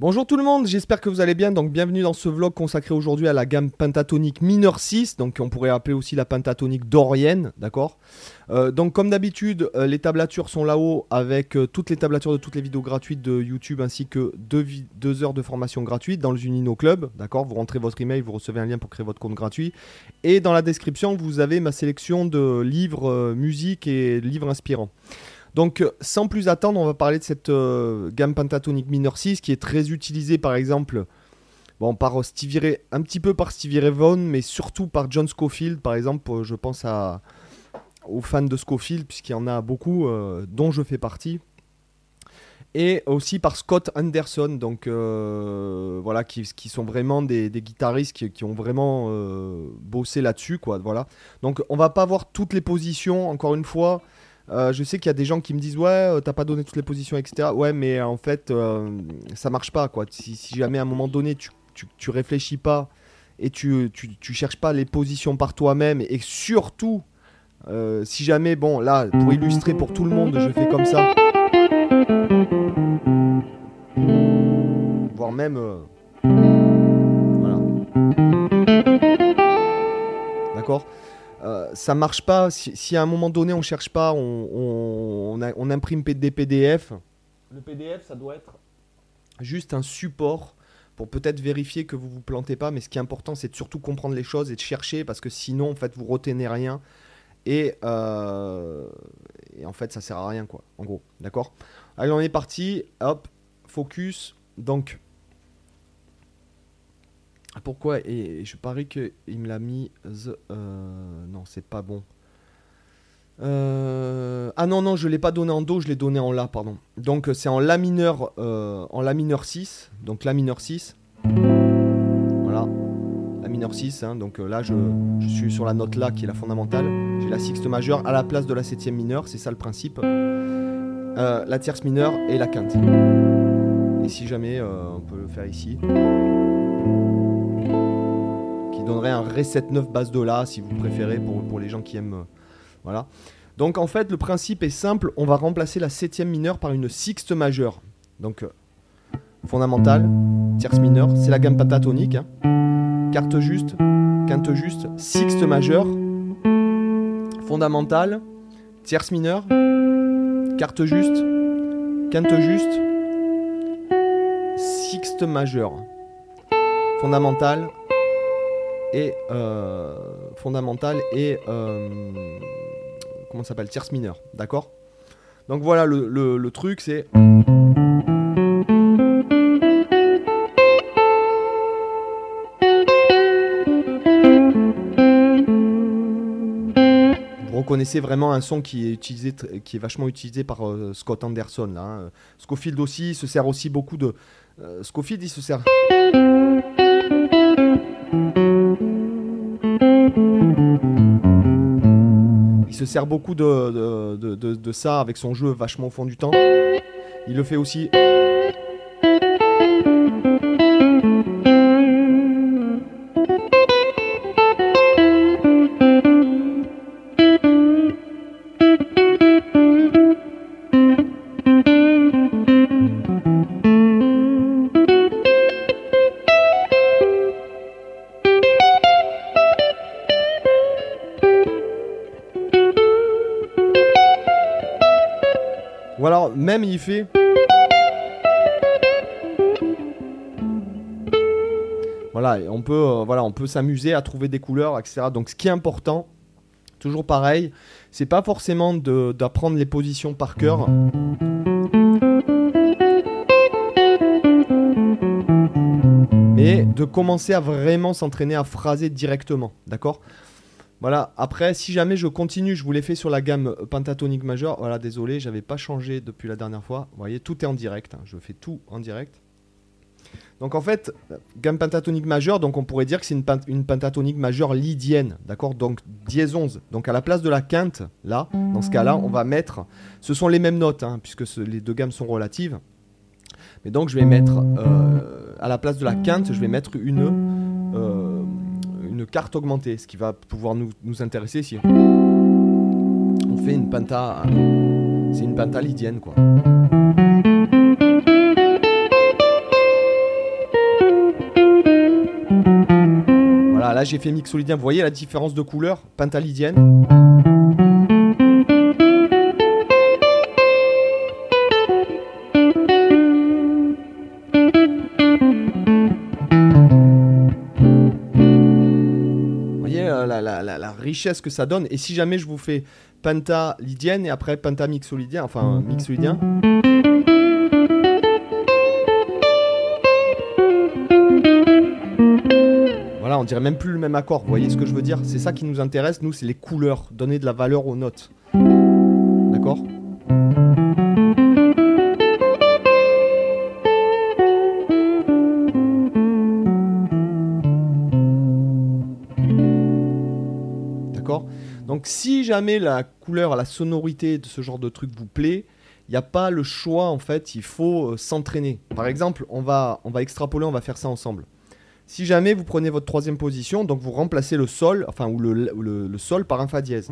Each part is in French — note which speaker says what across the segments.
Speaker 1: Bonjour tout le monde, j'espère que vous allez bien. Donc bienvenue dans ce vlog consacré aujourd'hui à la gamme pentatonique mineure 6, donc on pourrait appeler aussi la pentatonique dorienne, d'accord? Euh, Donc comme d'habitude, euh, les tablatures sont là-haut avec euh, toutes les tablatures de toutes les vidéos gratuites de YouTube ainsi que deux, deux heures de formation gratuite dans le Unino Club, d'accord? Vous rentrez votre email, vous recevez un lien pour créer votre compte gratuit. Et dans la description, vous avez ma sélection de livres, musique et livres inspirants. Donc, euh, sans plus attendre, on va parler de cette euh, gamme pentatonique mineur 6 qui est très utilisée par exemple bon, par Stevie un petit peu par Stevie Ray Vaughan, mais surtout par John Scofield par exemple. Euh, je pense aux fans de Scofield, puisqu'il y en a beaucoup, dont je fais partie. Et aussi par Scott Anderson, donc voilà, qui, qui, sont vraiment des, guitaristes qui, qui, ont vraiment bossé là-dessus, quoi. Voilà. Donc on va pas voir toutes les positions, encore une fois. Euh, je sais qu'il y a des gens qui me disent ouais euh, t'as pas donné toutes les positions etc ouais mais en fait euh, ça marche pas quoi. Si, jamais à un moment donné tu, tu, réfléchis pas et tu, tu, cherches pas les positions par toi-même et surtout si jamais bon là pour illustrer pour tout le monde je fais comme ça. Voire même voilà. D'accord? Euh, ça marche pas. Si, à un moment donné on cherche pas, on, on, imprime des PDF. Le PDF, ça doit être juste un support pour peut-être vérifier que vous vous plantez pas. Mais ce qui est important, c'est de surtout comprendre les choses et de chercher parce que sinon, en fait, vous retenez rien. Et, euh, et en fait, ça sert à rien, quoi. En gros, d'accord? Allez, on est parti. Hop, focus. Donc, pourquoi Et je parie qu'il me l'a mis. Euh, non, c'est pas bon. Euh, ah non, non, je l'ai pas donné en Do, je l'ai donné en La, pardon. Donc c'est en La mineur, euh, en La mineur 6. Donc La mineur 6. Voilà. La mineur 6. Hein, donc là, je, suis sur la note La qui est la fondamentale. J'ai la sixte majeure à la place de la septième mineure, c'est ça le principe. la tierce mineure et la quinte. Et si jamais, on peut le faire ici donnerait un Ré 7-9 basse de La si vous préférez pour, les gens qui aiment. Euh, voilà. Donc en fait, le principe est simple on va remplacer la septième mineure par une sixte majeure. Donc euh, fondamentale, tierce mineure, c'est la gamme pentatonique. Hein. Juste, quinte juste, sixte majeure, fondamentale, tierce mineure, carte juste, quinte juste, sixte majeure, fondamentale, euh, fondamentale et euh, comment ça s'appelle tierce mineure, d'accord? Donc voilà le, truc c'est Vous reconnaissez vraiment un son qui est utilisé, qui est vachement utilisé par euh, Scott Anderson. Là, hein. Scofield aussi se sert aussi beaucoup de. Scofield il se sert. Se sert beaucoup de, ça avec son jeu vachement au fond du temps. Il le fait aussi Voilà, même il fait. Voilà, on peut, euh, voilà, on peut s'amuser à trouver des couleurs, etc. Donc, ce qui est important, toujours pareil, c'est pas forcément d'apprendre les positions par cœur. Mais de commencer à vraiment s'entraîner à phraser directement, d'accord? Voilà, après, si jamais je continue, je vous l'ai fait sur la gamme pentatonique majeure. Voilà, désolé, j'avais pas changé depuis la dernière fois. Vous voyez, tout est en direct. Hein. Je fais tout en direct. Donc en fait, gamme pentatonique majeure, donc on pourrait dire que c'est une, pentatonique majeure lydienne, d'accord? Donc dièse 11. Donc à la place de la quinte, là, dans ce cas-là, on va mettre, ce sont les mêmes notes, hein, puisque les deux gammes sont relatives. Mais donc je vais mettre, euh, à la place de la quinte, je vais mettre une, carte augmentée, ce qui va pouvoir nous, intéresser Si On fait une penta, c'est une penta lydienne quoi. Voilà, là j'ai fait mixolydien, vous voyez la différence de couleur, penta lydienne? Richesse que ça donne. Et si jamais je vous fais pentalydienne et après pentamixolydien, enfin mixolydien. Voilà, on dirait même plus le même accord. Vous voyez ce que je veux dire? C'est ça qui nous intéresse, nous, c'est les couleurs, donner de la valeur aux notes. D'accord? Donc si jamais la couleur, la sonorité de ce genre de truc vous plaît, il n'y a pas le choix en fait, il faut euh, s'entraîner. Par exemple, on va, on va extrapoler, on va faire ça ensemble. Si jamais vous prenez votre troisième position, donc vous remplacez le sol, enfin ou le sol par un fa dièse.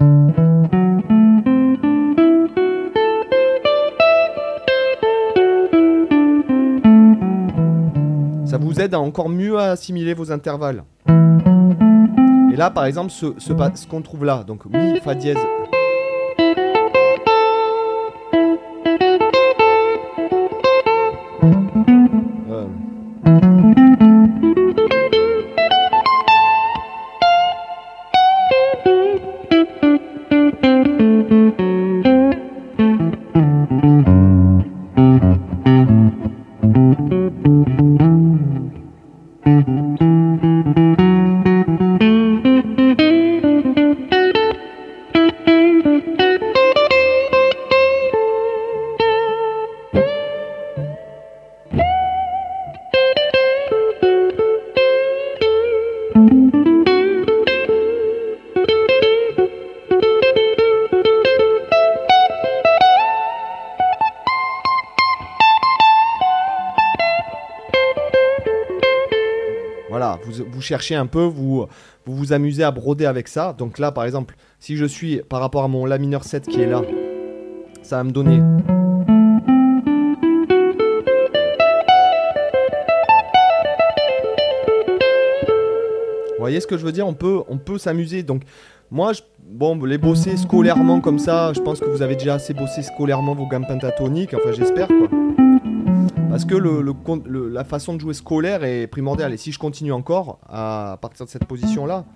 Speaker 1: Ça vous aide à encore mieux assimiler vos intervalles. Et là, par exemple, ce, ce, ce qu'on trouve là, donc mi, fa dièse. Vous, cherchez un peu, vous, vous vous amusez à broder avec ça. Donc là, par exemple, si je suis par rapport à mon La mineur 7 qui est là, ça va me donner. Vous voyez ce que je veux dire? On peut, on peut s'amuser. Donc, moi, je- bon, les bosser scolairement comme ça, je pense que vous avez déjà assez bossé scolairement vos gammes pentatoniques. Enfin, j'espère quoi. Parce que le, la façon de jouer scolaire est primordiale. Et si je continue encore à, partir de cette position-là.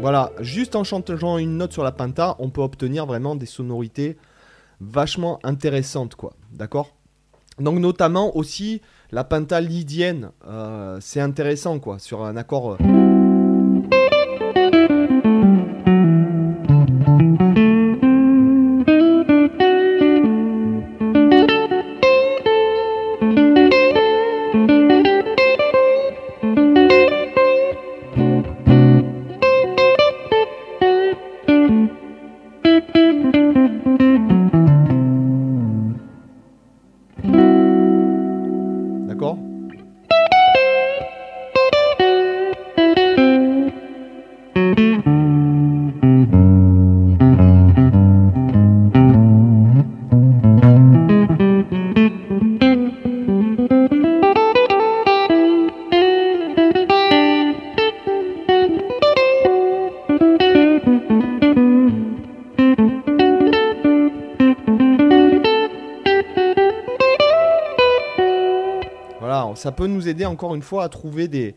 Speaker 1: Voilà, juste en chantant une note sur la penta, on peut obtenir vraiment des sonorités vachement intéressantes, quoi. D'accord? Donc notamment aussi la penta lydienne, euh, c'est intéressant, quoi, sur un accord. euh, D'accord ça peut nous aider encore une fois à trouver des,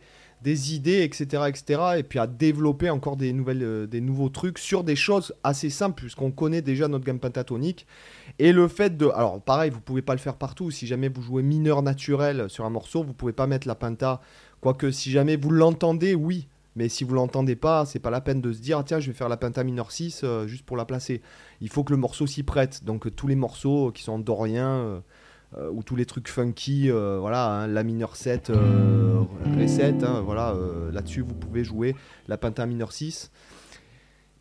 Speaker 1: idées, etc., etc., et puis à développer encore des, nouvelles, euh, des nouveaux trucs sur des choses assez simples, puisqu'on connaît déjà notre gamme pentatonique. Et le fait de... Alors pareil, vous pouvez pas le faire partout, si jamais vous jouez mineur naturel sur un morceau, vous pouvez pas mettre la penta, quoique si jamais vous l'entendez, oui. Mais si vous l'entendez pas, c'est pas la peine de se dire ah, tiens je vais faire la penta mineur 6 euh, juste pour la placer. Il faut que le morceau s'y prête. Donc tous les morceaux qui sont doriens euh, euh, ou tous les trucs funky, euh, voilà, hein, la mineur 7, euh, Ré 7, hein, voilà, là-dessus vous pouvez jouer la penta mineur 6.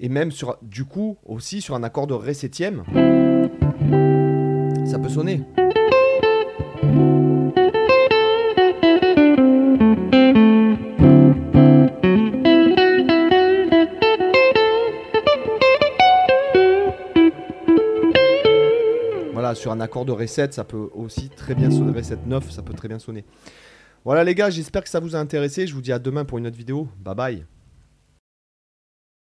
Speaker 1: Et même sur, du coup, aussi sur un accord de Ré 7ème, ça peut sonner. Sur un accord de Ré7, ça peut aussi très bien sonner. Ré7 9, ça peut très bien sonner. Voilà les gars, j'espère que ça vous a intéressé. Je vous dis à demain pour une autre vidéo. Bye bye.